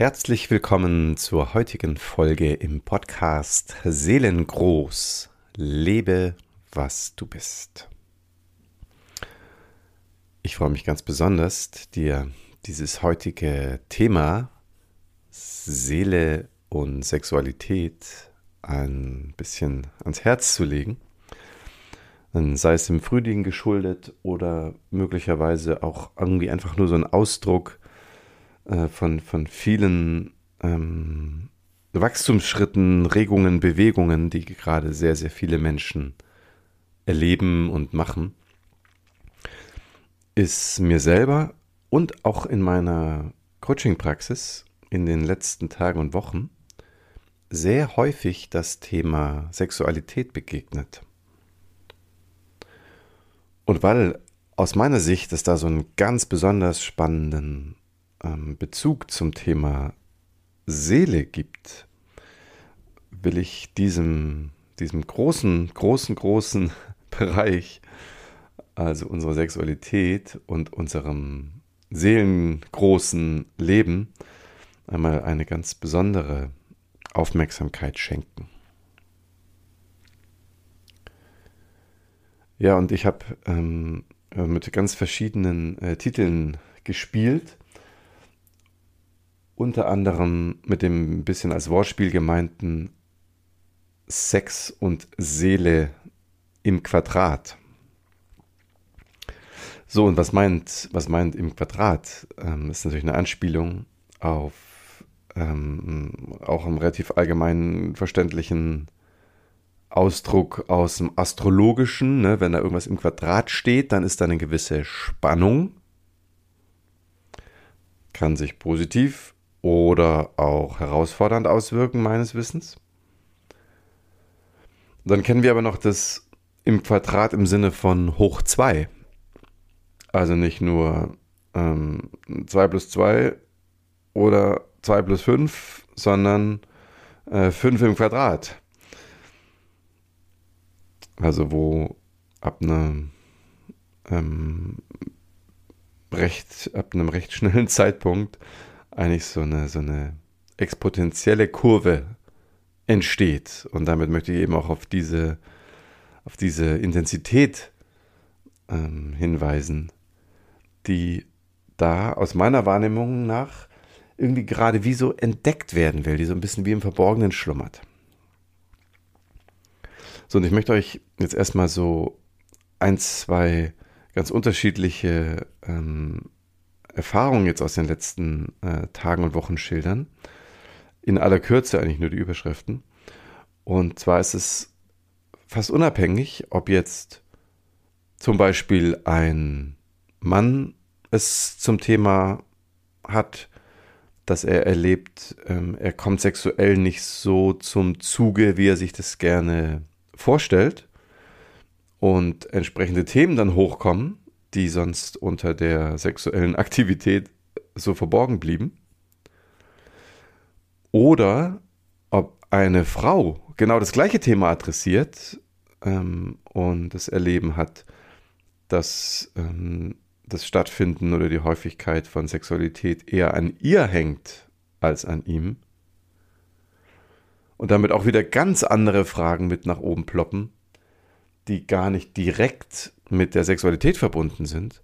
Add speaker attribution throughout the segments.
Speaker 1: Herzlich willkommen zur heutigen Folge im Podcast Seelengroß. Lebe, was du bist. Ich freue mich ganz besonders, dir dieses heutige Thema Seele und Sexualität ein bisschen ans Herz zu legen. Sei es im Frühling geschuldet oder möglicherweise auch irgendwie einfach nur so ein Ausdruck äh, von, von vielen ähm, Wachstumsschritten, Regungen, Bewegungen, die gerade sehr, sehr viele Menschen erleben und machen, ist mir selber und auch in meiner Coaching-Praxis in den letzten Tagen und Wochen sehr häufig das Thema Sexualität begegnet. Und weil aus meiner Sicht es da so einen ganz besonders spannenden Bezug zum Thema Seele gibt, will ich diesem, diesem großen, großen, großen Bereich, also unserer Sexualität und unserem seelengroßen Leben, einmal eine ganz besondere Aufmerksamkeit schenken. Ja, und ich habe ähm, mit ganz verschiedenen äh, Titeln gespielt unter anderem mit dem bisschen als Wortspiel gemeinten Sex und Seele im Quadrat. So, und was meint, was meint im Quadrat? Ähm, ist natürlich eine Anspielung auf ähm, auch einen relativ allgemeinen verständlichen Ausdruck aus dem Astrologischen. Ne? Wenn da irgendwas im Quadrat steht, dann ist da eine gewisse Spannung. Kann sich positiv oder auch herausfordernd auswirken, meines Wissens. Dann kennen wir aber noch das im Quadrat im Sinne von hoch 2. Also nicht nur ähm, 2 plus 2 oder 2 plus 5, sondern äh, 5 im Quadrat. Also wo ab einem ähm, recht, ab einem recht schnellen Zeitpunkt eigentlich so eine, so eine exponentielle Kurve entsteht. Und damit möchte ich eben auch auf diese, auf diese Intensität ähm, hinweisen, die da aus meiner Wahrnehmung nach irgendwie gerade wie so entdeckt werden will, die so ein bisschen wie im Verborgenen schlummert. So, und ich möchte euch jetzt erstmal so ein, zwei ganz unterschiedliche ähm, Erfahrungen jetzt aus den letzten äh, Tagen und Wochen schildern. In aller Kürze eigentlich nur die Überschriften. Und zwar ist es fast unabhängig, ob jetzt zum Beispiel ein Mann es zum Thema hat, dass er erlebt, ähm, er kommt sexuell nicht so zum Zuge, wie er sich das gerne vorstellt und entsprechende Themen dann hochkommen die sonst unter der sexuellen Aktivität so verborgen blieben. Oder ob eine Frau genau das gleiche Thema adressiert ähm, und das Erleben hat, dass ähm, das Stattfinden oder die Häufigkeit von Sexualität eher an ihr hängt als an ihm. Und damit auch wieder ganz andere Fragen mit nach oben ploppen, die gar nicht direkt mit der Sexualität verbunden sind,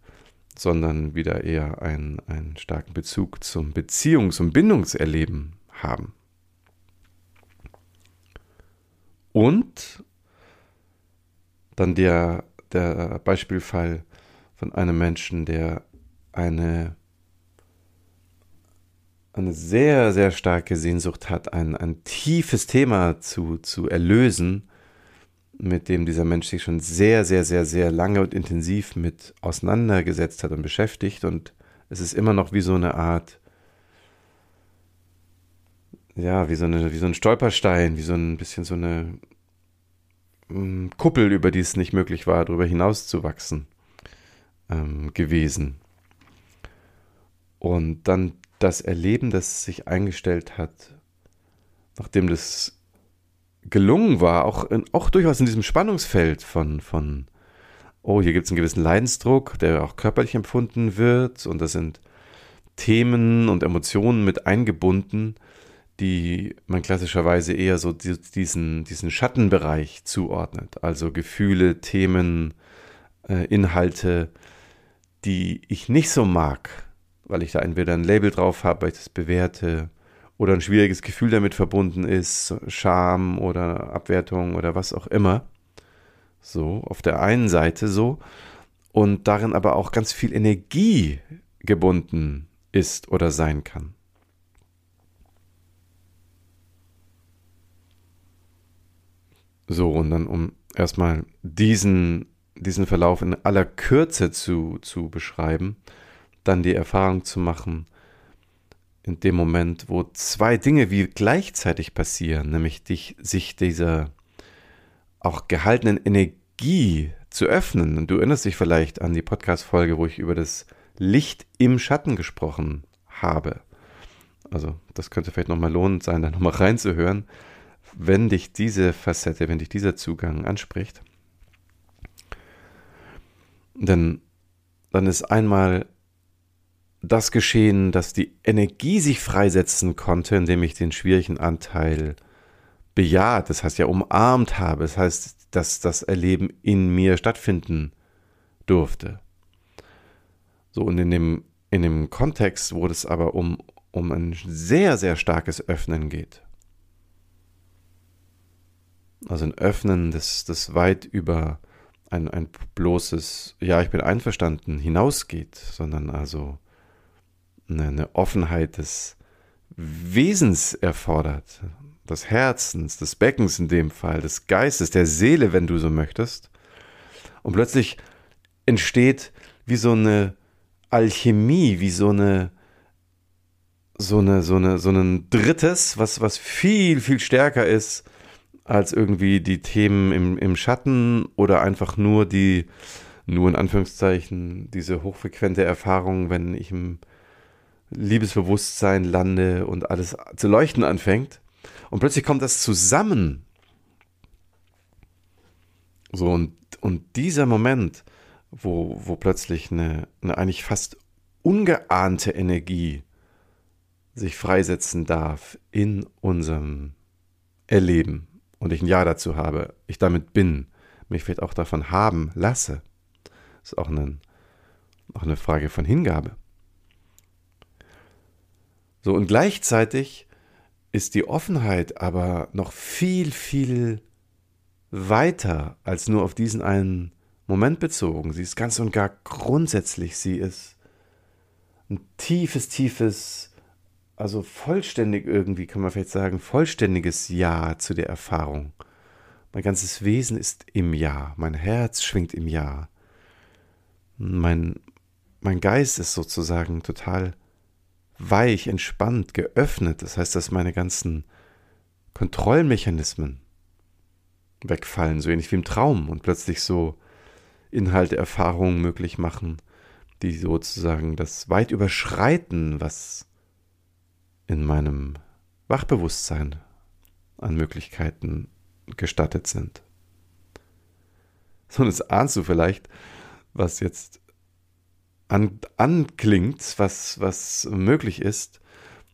Speaker 1: sondern wieder eher einen, einen starken Bezug zum Beziehungs- und Bindungserleben haben. Und dann der, der Beispielfall von einem Menschen, der eine, eine sehr, sehr starke Sehnsucht hat, ein, ein tiefes Thema zu, zu erlösen, mit dem dieser Mensch sich schon sehr, sehr, sehr, sehr lange und intensiv mit auseinandergesetzt hat und beschäftigt. Und es ist immer noch wie so eine Art, ja, wie so, eine, wie so ein Stolperstein, wie so ein bisschen so eine ähm, Kuppel, über die es nicht möglich war, darüber hinaus zu wachsen, ähm, gewesen. Und dann das Erleben, das sich eingestellt hat, nachdem das gelungen war, auch, auch durchaus in diesem Spannungsfeld von, von oh, hier gibt es einen gewissen Leidensdruck, der auch körperlich empfunden wird und das sind Themen und Emotionen mit eingebunden, die man klassischerweise eher so diesen, diesen Schattenbereich zuordnet. Also Gefühle, Themen, äh, Inhalte, die ich nicht so mag, weil ich da entweder ein Label drauf habe, weil ich das bewerte, oder ein schwieriges Gefühl damit verbunden ist, Scham oder Abwertung oder was auch immer. So, auf der einen Seite so. Und darin aber auch ganz viel Energie gebunden ist oder sein kann. So, und dann um erstmal diesen, diesen Verlauf in aller Kürze zu, zu beschreiben, dann die Erfahrung zu machen, in dem Moment, wo zwei Dinge wie gleichzeitig passieren, nämlich dich, sich dieser auch gehaltenen Energie zu öffnen. Und du erinnerst dich vielleicht an die Podcast-Folge, wo ich über das Licht im Schatten gesprochen habe. Also, das könnte vielleicht nochmal lohnend sein, da nochmal reinzuhören, wenn dich diese Facette, wenn dich dieser Zugang anspricht. Denn dann ist einmal das geschehen, dass die Energie sich freisetzen konnte, indem ich den schwierigen Anteil bejaht, das heißt ja umarmt habe, das heißt, dass das Erleben in mir stattfinden durfte. So, und in dem, in dem Kontext, wo es aber um, um ein sehr, sehr starkes Öffnen geht. Also ein Öffnen, das, das weit über ein, ein bloßes, ja, ich bin einverstanden, hinausgeht, sondern also eine, Offenheit des Wesens erfordert, des Herzens, des Beckens in dem Fall, des Geistes, der Seele, wenn du so möchtest. Und plötzlich entsteht wie so eine Alchemie, wie so eine so eine so eine so ein drittes, was was viel viel stärker ist als irgendwie die Themen im, im Schatten oder einfach nur die nur in Anführungszeichen diese hochfrequente Erfahrung, wenn ich im Liebesbewusstsein lande und alles zu leuchten anfängt. Und plötzlich kommt das zusammen. So, und, und dieser Moment, wo, wo plötzlich eine, eine eigentlich fast ungeahnte Energie sich freisetzen darf in unserem Erleben und ich ein Ja dazu habe, ich damit bin, mich vielleicht auch davon haben lasse, ist auch eine, auch eine Frage von Hingabe. So, und gleichzeitig ist die Offenheit aber noch viel, viel weiter als nur auf diesen einen Moment bezogen. Sie ist ganz und gar grundsätzlich. Sie ist ein tiefes, tiefes, also vollständig irgendwie, kann man vielleicht sagen, vollständiges Ja zu der Erfahrung. Mein ganzes Wesen ist im Ja. Mein Herz schwingt im Ja. Mein, mein Geist ist sozusagen total weich, entspannt, geöffnet. Das heißt, dass meine ganzen Kontrollmechanismen wegfallen, so ähnlich wie im Traum und plötzlich so Inhalte, Erfahrungen möglich machen, die sozusagen das weit überschreiten, was in meinem Wachbewusstsein an Möglichkeiten gestattet sind. So, und jetzt ahnst du vielleicht, was jetzt an, anklingt, was, was möglich ist.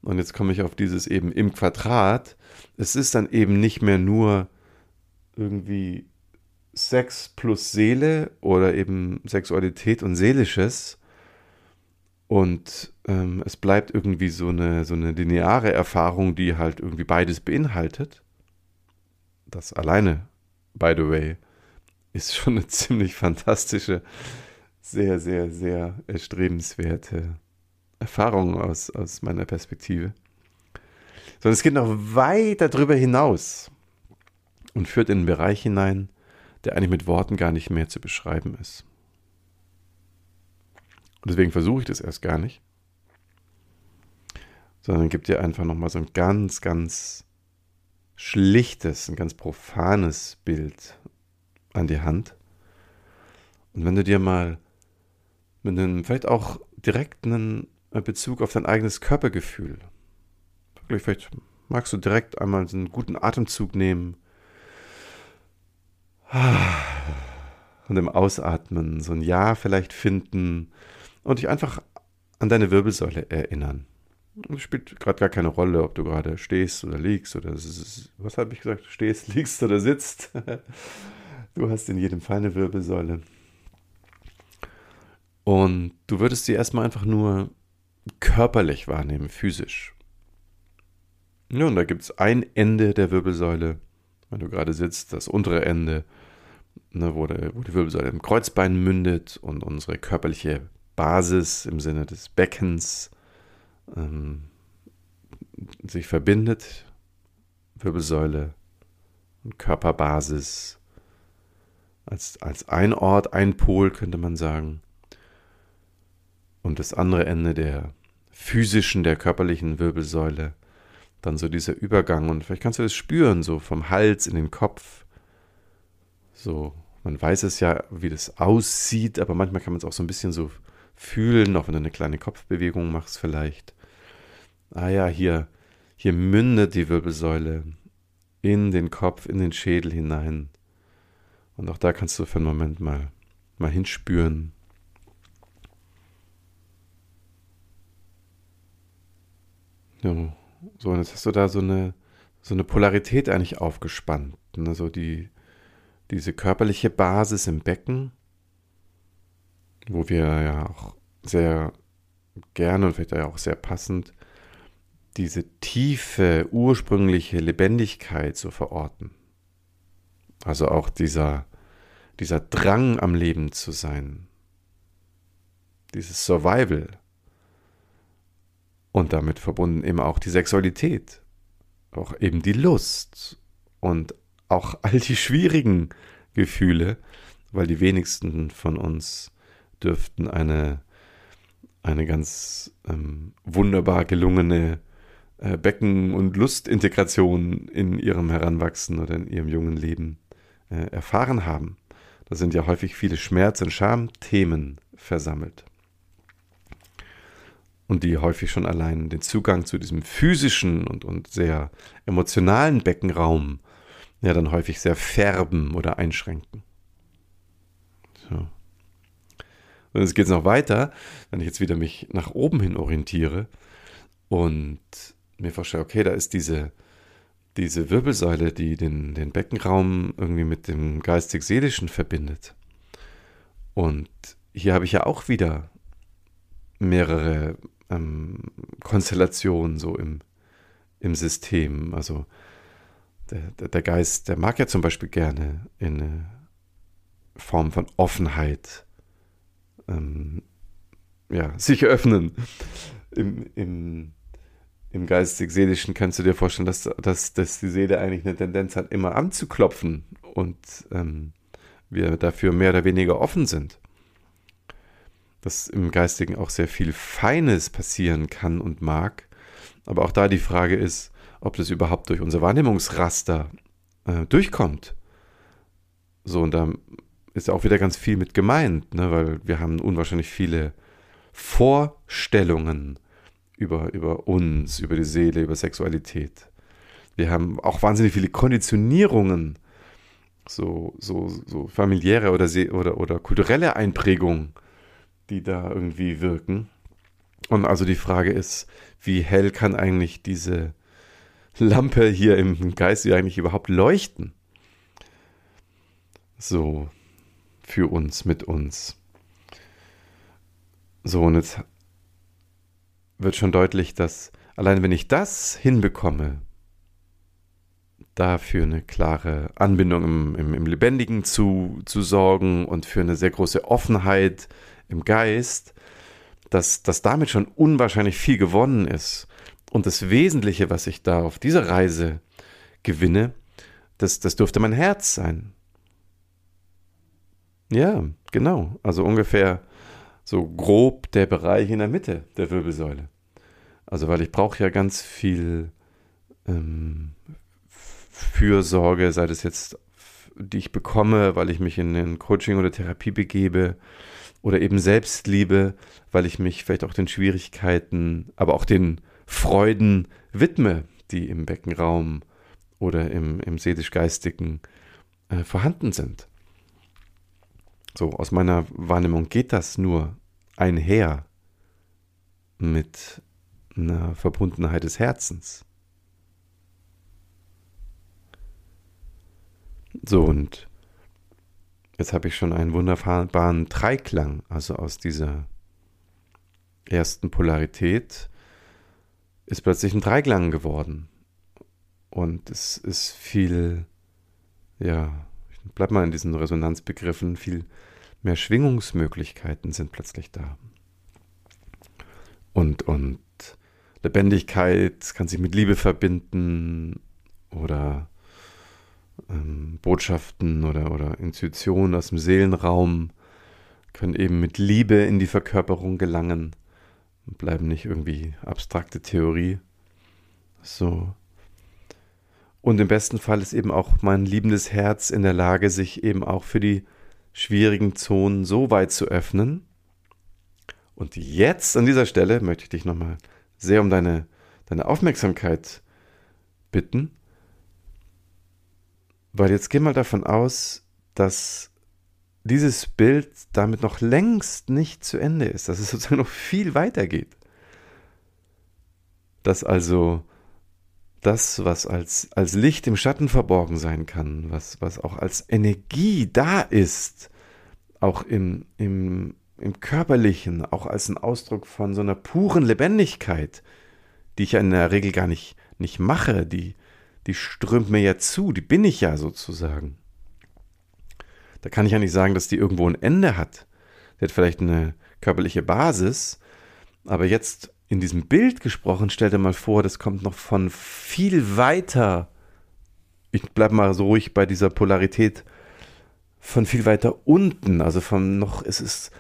Speaker 1: Und jetzt komme ich auf dieses eben im Quadrat. Es ist dann eben nicht mehr nur irgendwie Sex plus Seele oder eben Sexualität und Seelisches. Und ähm, es bleibt irgendwie so eine, so eine lineare Erfahrung, die halt irgendwie beides beinhaltet. Das alleine, by the way, ist schon eine ziemlich fantastische sehr, sehr, sehr erstrebenswerte Erfahrung aus, aus meiner Perspektive. Sondern es geht noch weiter darüber hinaus und führt in einen Bereich hinein, der eigentlich mit Worten gar nicht mehr zu beschreiben ist. Und deswegen versuche ich das erst gar nicht, sondern gibt dir einfach nochmal so ein ganz, ganz schlichtes, ein ganz profanes Bild an die Hand. Und wenn du dir mal mit einem, vielleicht auch direkt einen Bezug auf dein eigenes Körpergefühl. Vielleicht magst du direkt einmal einen guten Atemzug nehmen und im Ausatmen so ein Ja vielleicht finden und dich einfach an deine Wirbelsäule erinnern. Es spielt gerade gar keine Rolle, ob du gerade stehst oder liegst oder was habe ich gesagt? Stehst, liegst oder sitzt. Du hast in jedem Fall eine Wirbelsäule. Und du würdest sie erstmal einfach nur körperlich wahrnehmen, physisch. Ja, und da gibt es ein Ende der Wirbelsäule, wenn du gerade sitzt, das untere Ende, ne, wo, der, wo die Wirbelsäule im Kreuzbein mündet und unsere körperliche Basis im Sinne des Beckens ähm, sich verbindet. Wirbelsäule und Körperbasis als, als ein Ort, ein Pol könnte man sagen. Und das andere Ende der physischen, der körperlichen Wirbelsäule, dann so dieser Übergang. Und vielleicht kannst du das spüren, so vom Hals in den Kopf. So, man weiß es ja, wie das aussieht, aber manchmal kann man es auch so ein bisschen so fühlen, auch wenn du eine kleine Kopfbewegung machst vielleicht. Ah ja, hier, hier mündet die Wirbelsäule in den Kopf, in den Schädel hinein. Und auch da kannst du für einen Moment mal, mal hinspüren. Ja, so, und jetzt hast du da so eine, so eine Polarität eigentlich aufgespannt. Ne? So die, diese körperliche Basis im Becken, wo wir ja auch sehr gerne und vielleicht auch sehr passend diese tiefe, ursprüngliche Lebendigkeit zu verorten. Also auch dieser, dieser Drang am Leben zu sein, dieses Survival und damit verbunden eben auch die Sexualität, auch eben die Lust und auch all die schwierigen Gefühle, weil die wenigsten von uns dürften eine, eine ganz ähm, wunderbar gelungene äh, Becken- und Lustintegration in ihrem Heranwachsen oder in ihrem jungen Leben äh, erfahren haben. Da sind ja häufig viele Schmerz- und Schamthemen versammelt. Und die häufig schon allein den Zugang zu diesem physischen und, und sehr emotionalen Beckenraum ja dann häufig sehr färben oder einschränken. So. Und jetzt geht es noch weiter, wenn ich jetzt wieder mich nach oben hin orientiere und mir vorstelle, okay, da ist diese, diese Wirbelsäule, die den, den Beckenraum irgendwie mit dem geistig-seelischen verbindet. Und hier habe ich ja auch wieder mehrere ähm, Konstellationen so im, im System. Also der, der Geist, der mag ja zum Beispiel gerne in eine Form von Offenheit ähm, ja, sich öffnen. Im, im im geistig-seelischen kannst du dir vorstellen, dass, dass, dass die Seele eigentlich eine Tendenz hat, immer anzuklopfen und ähm, wir dafür mehr oder weniger offen sind. Dass im Geistigen auch sehr viel Feines passieren kann und mag. Aber auch da die Frage ist, ob das überhaupt durch unser Wahrnehmungsraster äh, durchkommt. So, und da ist auch wieder ganz viel mit gemeint, ne? weil wir haben unwahrscheinlich viele Vorstellungen über, über uns, über die Seele, über Sexualität. Wir haben auch wahnsinnig viele Konditionierungen, so, so, so familiäre oder, oder, oder kulturelle Einprägungen, die da irgendwie wirken. Und also die Frage ist, wie hell kann eigentlich diese Lampe hier im Geist eigentlich überhaupt leuchten? So, für uns, mit uns. So, und jetzt wird schon deutlich, dass allein wenn ich das hinbekomme, dafür eine klare Anbindung im, im, im, Lebendigen zu, zu sorgen und für eine sehr große Offenheit im Geist, dass, dass damit schon unwahrscheinlich viel gewonnen ist. Und das Wesentliche, was ich da auf dieser Reise gewinne, das, das dürfte mein Herz sein. Ja, genau. Also ungefähr so grob der Bereich in der Mitte der Wirbelsäule. Also weil ich brauche ja ganz viel ähm, Fürsorge, sei das jetzt, die ich bekomme, weil ich mich in ein Coaching oder Therapie begebe oder eben Selbstliebe, weil ich mich vielleicht auch den Schwierigkeiten, aber auch den Freuden widme, die im Beckenraum oder im, im seelisch-geistigen äh, vorhanden sind. So, aus meiner Wahrnehmung geht das nur einher mit einer Verbundenheit des Herzens. So, und jetzt habe ich schon einen wunderbaren Dreiklang, also aus dieser ersten Polarität ist plötzlich ein Dreiklang geworden. Und es ist viel, ja, ich bleib mal in diesen Resonanzbegriffen, viel mehr Schwingungsmöglichkeiten sind plötzlich da. Und, und Lebendigkeit kann sich mit Liebe verbinden oder ähm, Botschaften oder, oder Intuition aus dem Seelenraum können eben mit Liebe in die Verkörperung gelangen und bleiben nicht irgendwie abstrakte Theorie. So. Und im besten Fall ist eben auch mein liebendes Herz in der Lage, sich eben auch für die schwierigen Zonen so weit zu öffnen. Und jetzt an dieser Stelle möchte ich dich nochmal sehr um deine, deine Aufmerksamkeit bitten, weil jetzt geh mal davon aus, dass dieses Bild damit noch längst nicht zu Ende ist, dass es sozusagen noch viel weiter geht. Dass also das, was als, als Licht im Schatten verborgen sein kann, was, was auch als Energie da ist, auch im, im, im körperlichen, auch als ein Ausdruck von so einer puren Lebendigkeit, die ich ja in der Regel gar nicht, nicht mache, die, die strömt mir ja zu, die bin ich ja sozusagen. Da kann ich ja nicht sagen, dass die irgendwo ein Ende hat. Die hat vielleicht eine körperliche Basis, aber jetzt in diesem Bild gesprochen, stell dir mal vor, das kommt noch von viel weiter. Ich bleibe mal so ruhig bei dieser Polarität von viel weiter unten. Also von noch, es ist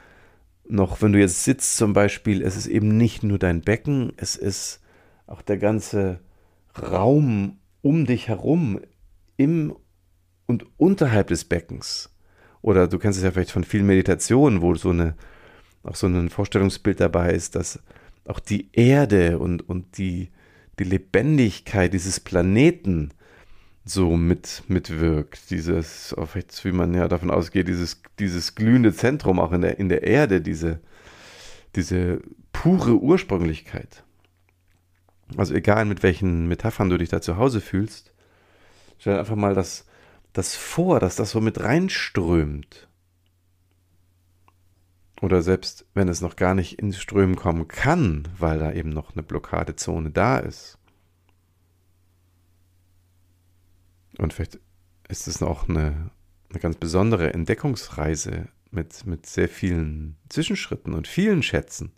Speaker 1: noch, wenn du jetzt sitzt zum Beispiel, es ist eben nicht nur dein Becken, es ist auch der ganze Raum um dich herum, im und unterhalb des Beckens. Oder du kennst es ja vielleicht von vielen Meditationen, wo so eine, auch so ein Vorstellungsbild dabei ist, dass auch die Erde und, und die, die Lebendigkeit dieses Planeten so mit, mitwirkt. Dieses, wie man ja davon ausgeht, dieses, dieses glühende Zentrum auch in der, in der Erde, diese, diese pure Ursprünglichkeit. Also egal mit welchen Metaphern du dich da zu Hause fühlst, stell einfach mal das, das vor, dass das so mit reinströmt. Oder selbst wenn es noch gar nicht ins Strömen kommen kann, weil da eben noch eine Blockadezone da ist. Und vielleicht ist es auch eine, eine ganz besondere Entdeckungsreise mit, mit sehr vielen Zwischenschritten und vielen Schätzen.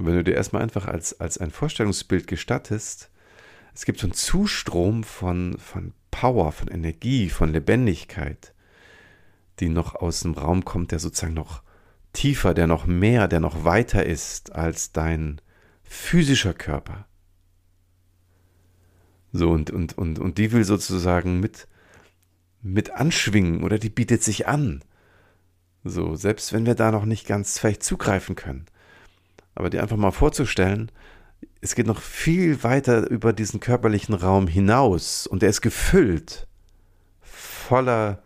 Speaker 1: Und wenn du dir erstmal einfach als, als ein Vorstellungsbild gestattest, es gibt so einen Zustrom von, von Power, von Energie, von Lebendigkeit, die noch aus dem Raum kommt, der sozusagen noch tiefer, der noch mehr, der noch weiter ist als dein physischer Körper. So, und, und, und, und die will sozusagen mit, mit anschwingen oder die bietet sich an. So, selbst wenn wir da noch nicht ganz vielleicht zugreifen können. Aber dir einfach mal vorzustellen, es geht noch viel weiter über diesen körperlichen Raum hinaus und er ist gefüllt voller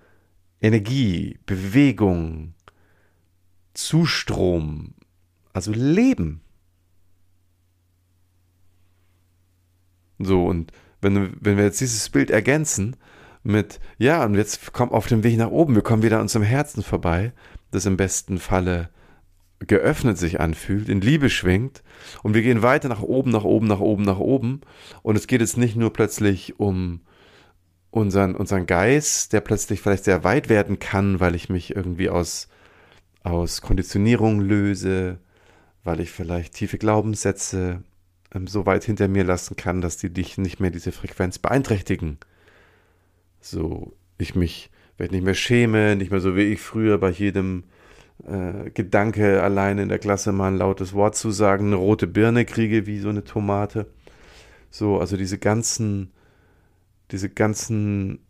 Speaker 1: Energie, Bewegung, Zustrom, also Leben. So, und wenn, wenn wir jetzt dieses Bild ergänzen mit, ja, und jetzt kommt auf dem Weg nach oben, wir kommen wieder an unserem Herzen vorbei, das im besten Falle geöffnet sich anfühlt, in Liebe schwingt und wir gehen weiter nach oben, nach oben, nach oben, nach oben und es geht jetzt nicht nur plötzlich um unseren, unseren Geist, der plötzlich vielleicht sehr weit werden kann, weil ich mich irgendwie aus aus Konditionierung löse, weil ich vielleicht tiefe Glaubenssätze ähm, so weit hinter mir lassen kann, dass die dich nicht mehr diese Frequenz beeinträchtigen. So, ich mich vielleicht nicht mehr schäme, nicht mehr so wie ich früher bei jedem äh, Gedanke allein in der Klasse mal ein lautes Wort zu sagen, eine rote Birne kriege wie so eine Tomate. So, also diese ganzen, diese ganzen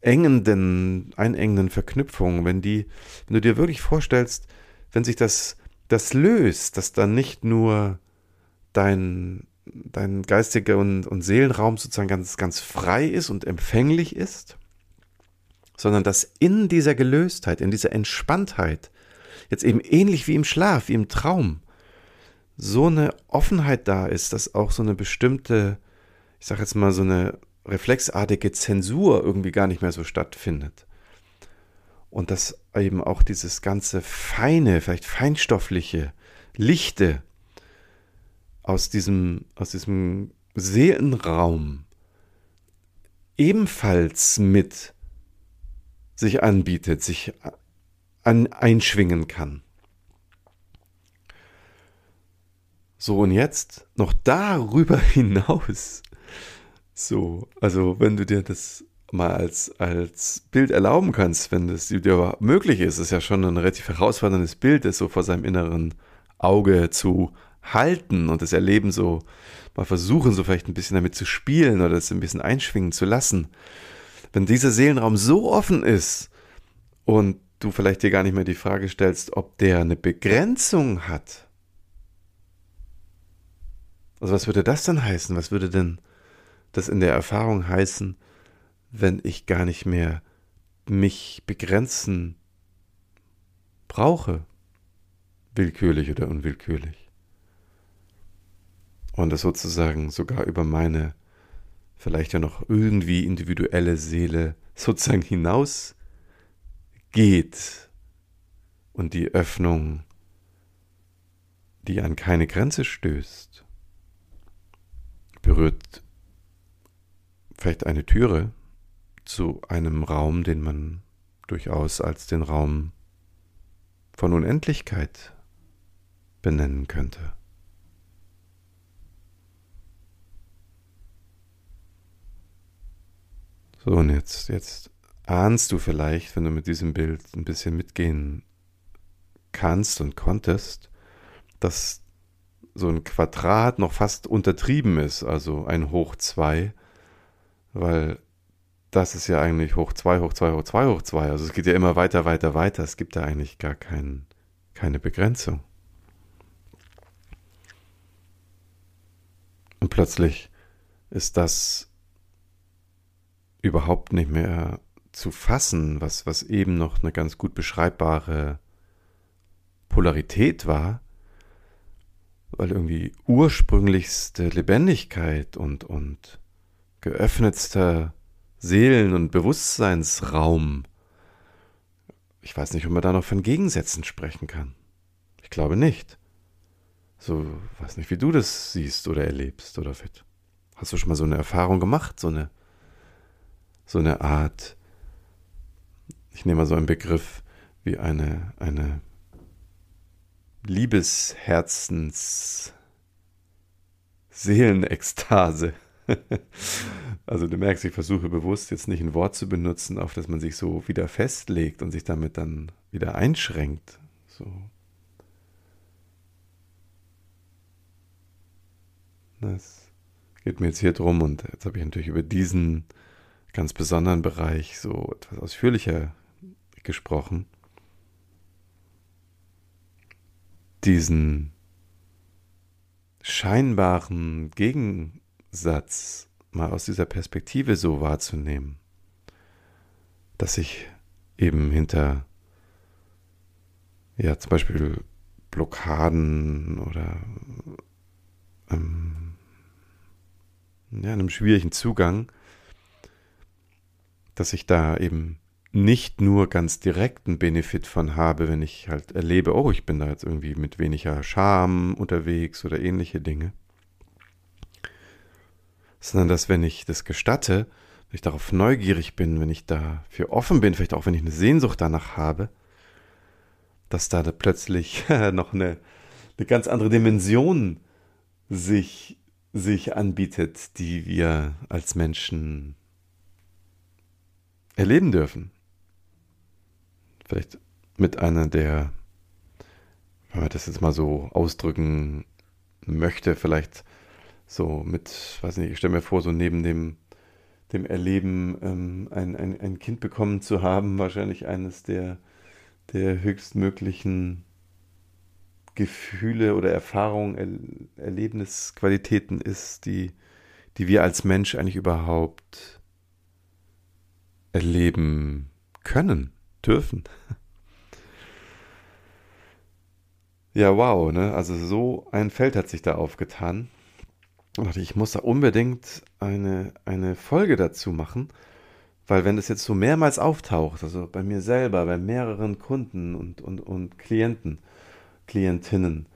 Speaker 1: engenden, einengenden Verknüpfungen, wenn die, wenn du dir wirklich vorstellst, wenn sich das, das löst, dass dann nicht nur dein, dein geistiger und, und Seelenraum sozusagen ganz, ganz frei ist und empfänglich ist, sondern dass in dieser Gelöstheit, in dieser Entspanntheit, jetzt eben ähnlich wie im Schlaf, wie im Traum, so eine Offenheit da ist, dass auch so eine bestimmte, ich sage jetzt mal so eine reflexartige Zensur irgendwie gar nicht mehr so stattfindet. Und dass eben auch dieses ganze feine, vielleicht feinstoffliche, lichte aus diesem, aus diesem Seelenraum ebenfalls mit sich anbietet, sich an, einschwingen kann. So, und jetzt noch darüber hinaus. So, also wenn du dir das mal als, als Bild erlauben kannst, wenn das dir möglich ist, ist ja schon ein relativ herausforderndes Bild, das so vor seinem inneren Auge zu halten und das Erleben so mal versuchen, so vielleicht ein bisschen damit zu spielen oder es ein bisschen einschwingen zu lassen. Wenn dieser Seelenraum so offen ist und du vielleicht dir gar nicht mehr die Frage stellst, ob der eine Begrenzung hat. Also was würde das denn heißen? Was würde denn das in der Erfahrung heißen, wenn ich gar nicht mehr mich begrenzen brauche, willkürlich oder unwillkürlich? Und das sozusagen sogar über meine vielleicht ja noch irgendwie individuelle Seele sozusagen hinaus geht und die Öffnung, die an keine Grenze stößt, berührt vielleicht eine Türe zu einem Raum, den man durchaus als den Raum von Unendlichkeit benennen könnte. So, und jetzt, jetzt ahnst du vielleicht, wenn du mit diesem Bild ein bisschen mitgehen kannst und konntest, dass so ein Quadrat noch fast untertrieben ist, also ein Hoch 2, weil das ist ja eigentlich hoch 2, hoch 2, hoch 2, hoch 2. Also es geht ja immer weiter, weiter, weiter. Es gibt da eigentlich gar kein, keine Begrenzung. Und plötzlich ist das überhaupt nicht mehr zu fassen, was, was eben noch eine ganz gut beschreibbare Polarität war, weil irgendwie ursprünglichste Lebendigkeit und, und geöffnetster Seelen- und Bewusstseinsraum. Ich weiß nicht, ob man da noch von Gegensätzen sprechen kann. Ich glaube nicht. So, weiß nicht, wie du das siehst oder erlebst oder fit. Hast du schon mal so eine Erfahrung gemacht, so eine, so eine Art ich nehme mal so einen Begriff wie eine, eine Liebesherzens Seelenekstase. also du merkst, ich versuche bewusst jetzt nicht ein Wort zu benutzen, auf das man sich so wieder festlegt und sich damit dann wieder einschränkt. So. Das geht mir jetzt hier drum und jetzt habe ich natürlich über diesen ganz besonderen Bereich so etwas ausführlicher gesprochen, diesen scheinbaren Gegensatz mal aus dieser Perspektive so wahrzunehmen, dass ich eben hinter, ja, zum Beispiel Blockaden oder ähm, ja, einem schwierigen Zugang, dass ich da eben nicht nur ganz direkten Benefit von habe, wenn ich halt erlebe, oh, ich bin da jetzt irgendwie mit weniger Scham unterwegs oder ähnliche Dinge, sondern dass wenn ich das gestatte, wenn ich darauf neugierig bin, wenn ich dafür offen bin, vielleicht auch wenn ich eine Sehnsucht danach habe, dass da, plötzlich noch eine, eine ganz andere Dimension sich, sich anbietet, die wir als Menschen erleben dürfen. Vielleicht mit einer der, wenn man das jetzt mal so ausdrücken möchte, vielleicht so mit, weiß nicht, ich stelle mir vor, so neben dem, dem Erleben ähm, ein, ein, ein Kind bekommen zu haben, wahrscheinlich eines der, der höchstmöglichen Gefühle oder Erfahrungen, er, Erlebnisqualitäten ist, die, die wir als Mensch eigentlich überhaupt erleben können dürfen. Ja, wow, ne? Also so ein Feld hat sich da aufgetan. Und dachte, ich muss da unbedingt eine, eine Folge dazu machen, weil wenn das jetzt so mehrmals auftaucht, also bei mir selber, bei mehreren Kunden und, und, und Klienten, Klientinnen,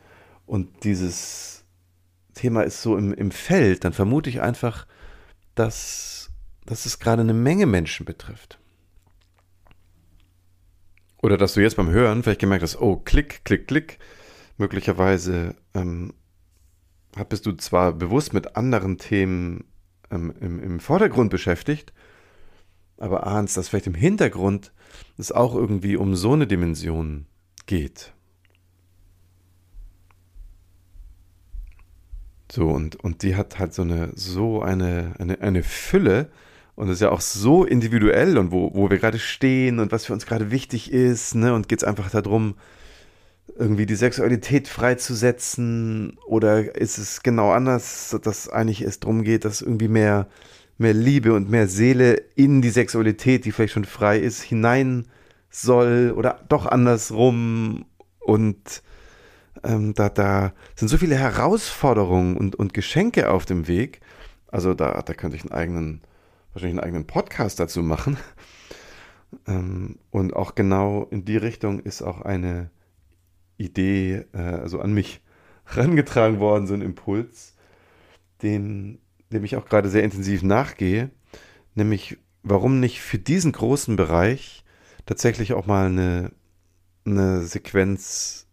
Speaker 1: und dieses Thema ist so im, im Feld, dann vermute ich einfach, dass, dass es gerade eine Menge Menschen betrifft. Oder dass du jetzt beim Hören vielleicht gemerkt hast, oh, klick, klick, klick. Möglicherweise ähm, bist du zwar bewusst mit anderen Themen ähm, im, im Vordergrund beschäftigt, aber ahnst, dass vielleicht im Hintergrund es auch irgendwie um so eine Dimension geht. So, und, und die hat halt so eine, so eine, eine, eine Fülle und ist ja auch so individuell und wo, wo wir gerade stehen und was für uns gerade wichtig ist, ne? Und geht es einfach darum, irgendwie die Sexualität freizusetzen oder ist es genau anders, dass eigentlich es darum geht, dass irgendwie mehr, mehr Liebe und mehr Seele in die Sexualität, die vielleicht schon frei ist, hinein soll oder doch andersrum und ähm, da, da sind so viele Herausforderungen und, und Geschenke auf dem Weg. Also da, da könnte ich einen eigenen, wahrscheinlich einen eigenen Podcast dazu machen. Ähm, und auch genau in die Richtung ist auch eine Idee, äh, also an mich herangetragen worden, so ein Impuls, den, dem ich auch gerade sehr intensiv nachgehe, nämlich warum nicht für diesen großen Bereich tatsächlich auch mal eine, eine Sequenz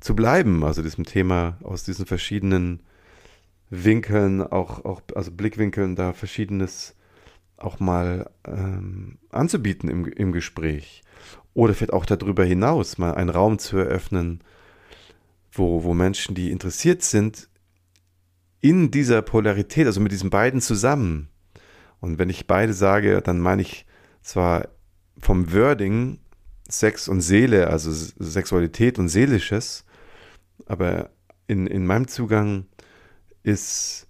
Speaker 1: zu bleiben, also diesem Thema aus diesen verschiedenen Winkeln, auch, auch also Blickwinkeln da verschiedenes auch mal ähm, anzubieten im, im Gespräch. Oder vielleicht auch darüber hinaus mal einen Raum zu eröffnen, wo, wo Menschen, die interessiert sind, in dieser Polarität, also mit diesen beiden zusammen. Und wenn ich beide sage, dann meine ich zwar vom Wording Sex und Seele, also Sexualität und Seelisches, aber in, in meinem Zugang ist,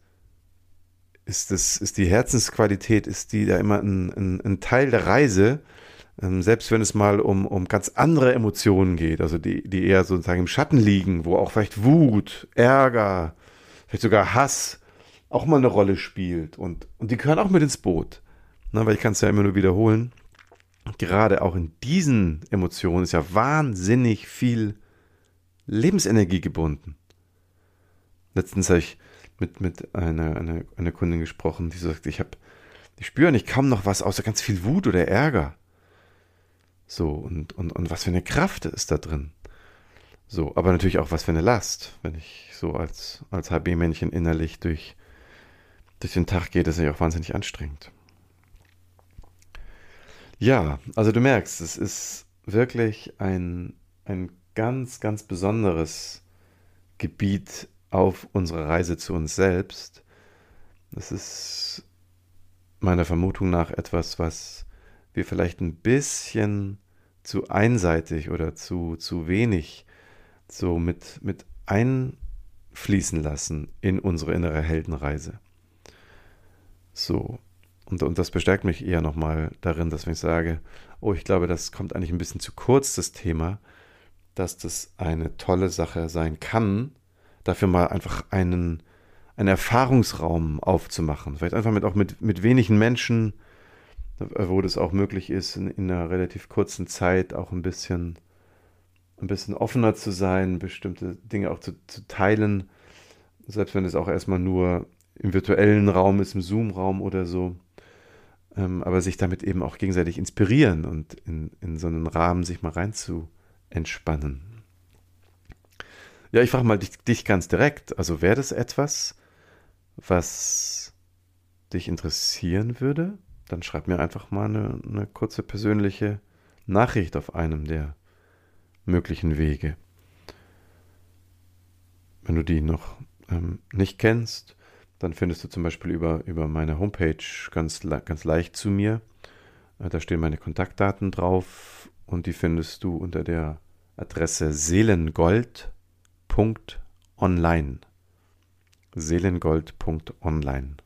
Speaker 1: ist, das, ist die Herzensqualität, ist die da immer ein, ein, ein Teil der Reise, ähm, selbst wenn es mal um, um ganz andere Emotionen geht, also die, die eher sozusagen im Schatten liegen, wo auch vielleicht Wut, Ärger, vielleicht sogar Hass auch mal eine Rolle spielt und, und die gehören auch mit ins Boot. Na, weil ich kann es ja immer nur wiederholen. Gerade auch in diesen Emotionen ist ja wahnsinnig viel Lebensenergie gebunden. Letztens habe ich mit, mit einer, einer, einer Kundin gesprochen, die sagt, ich habe, ich spüre nicht kaum noch was außer ganz viel Wut oder Ärger. So, und, und, und was für eine Kraft ist da drin. So, aber natürlich auch was für eine Last, wenn ich so als, als HB-Männchen innerlich durch, durch den Tag gehe, das ist ja auch wahnsinnig anstrengend. Ja, also du merkst, es ist wirklich ein, ein ganz, ganz besonderes Gebiet auf unserer Reise zu uns selbst. Es ist meiner Vermutung nach etwas, was wir vielleicht ein bisschen zu einseitig oder zu, zu wenig so mit, mit einfließen lassen in unsere innere Heldenreise. So. Und, und das bestärkt mich eher nochmal darin, dass wenn ich sage, oh, ich glaube, das kommt eigentlich ein bisschen zu kurz, das Thema, dass das eine tolle Sache sein kann, dafür mal einfach einen, einen Erfahrungsraum aufzumachen. Vielleicht einfach mit auch mit, mit wenigen Menschen, wo das auch möglich ist, in, in einer relativ kurzen Zeit auch ein bisschen, ein bisschen offener zu sein, bestimmte Dinge auch zu, zu teilen, selbst wenn es auch erstmal nur im virtuellen Raum ist, im Zoom-Raum oder so. Ähm, aber sich damit eben auch gegenseitig inspirieren und in, in so einen Rahmen sich mal rein zu entspannen. Ja, ich frage mal dich, dich ganz direkt. Also wäre das etwas, was dich interessieren würde? Dann schreib mir einfach mal eine, eine kurze persönliche Nachricht auf einem der möglichen Wege. Wenn du die noch ähm, nicht kennst, dann findest du zum Beispiel über, über meine Homepage ganz, ganz leicht zu mir. Äh, da stehen meine Kontaktdaten drauf und die findest du unter der Adresse seelengold.online. Seelengold.online.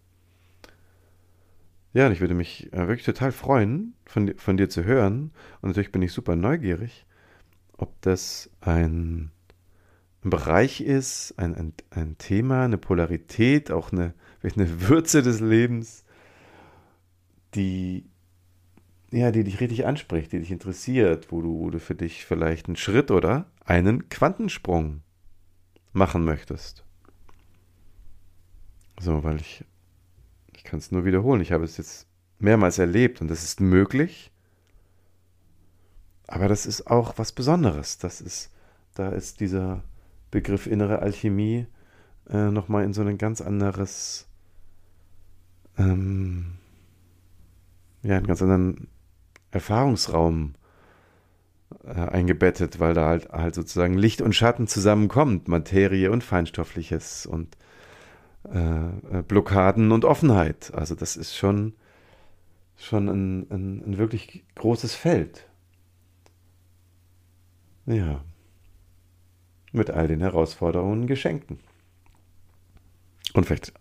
Speaker 1: Ja, und ich würde mich äh, wirklich total freuen, von, von dir zu hören. Und natürlich bin ich super neugierig, ob das ein, ein Bereich ist, ein, ein, ein Thema, eine Polarität, auch eine, eine Würze des Lebens, die, ja, die dich richtig anspricht, die dich interessiert, wo du, wo du für dich vielleicht einen Schritt oder einen Quantensprung machen möchtest. So, weil ich, ich kann es nur wiederholen. Ich habe es jetzt mehrmals erlebt und das ist möglich. Aber das ist auch was Besonderes. Das ist, da ist dieser Begriff innere Alchemie äh, nochmal in so ein ganz anderes, ähm, ja, einen ganz anderen Erfahrungsraum äh, eingebettet, weil da halt, halt sozusagen Licht und Schatten zusammenkommt, Materie und Feinstoffliches und äh, Blockaden und Offenheit. Also das ist schon, schon ein, ein, ein wirklich großes Feld. Ja. Mit all den Herausforderungen und Geschenken. Und vielleicht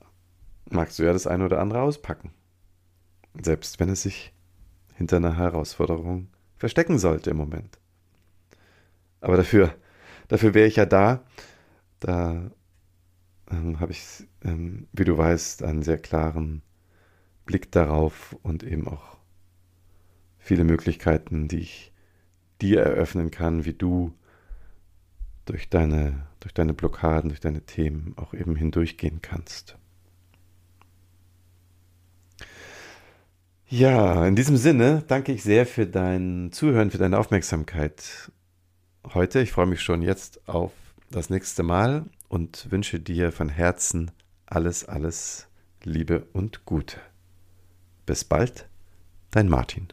Speaker 1: magst du ja das eine oder andere auspacken. Selbst wenn es sich hinter einer Herausforderung verstecken sollte im Moment. Aber dafür, dafür wäre ich ja da. Da ähm, habe ich, ähm, wie du weißt, einen sehr klaren Blick darauf und eben auch viele Möglichkeiten, die ich dir eröffnen kann, wie du durch deine, durch deine Blockaden, durch deine Themen auch eben hindurchgehen kannst. Ja, in diesem Sinne danke ich sehr für dein Zuhören, für deine Aufmerksamkeit heute. Ich freue mich schon jetzt auf das nächste Mal und wünsche dir von Herzen alles, alles Liebe und Gute. Bis bald, dein Martin.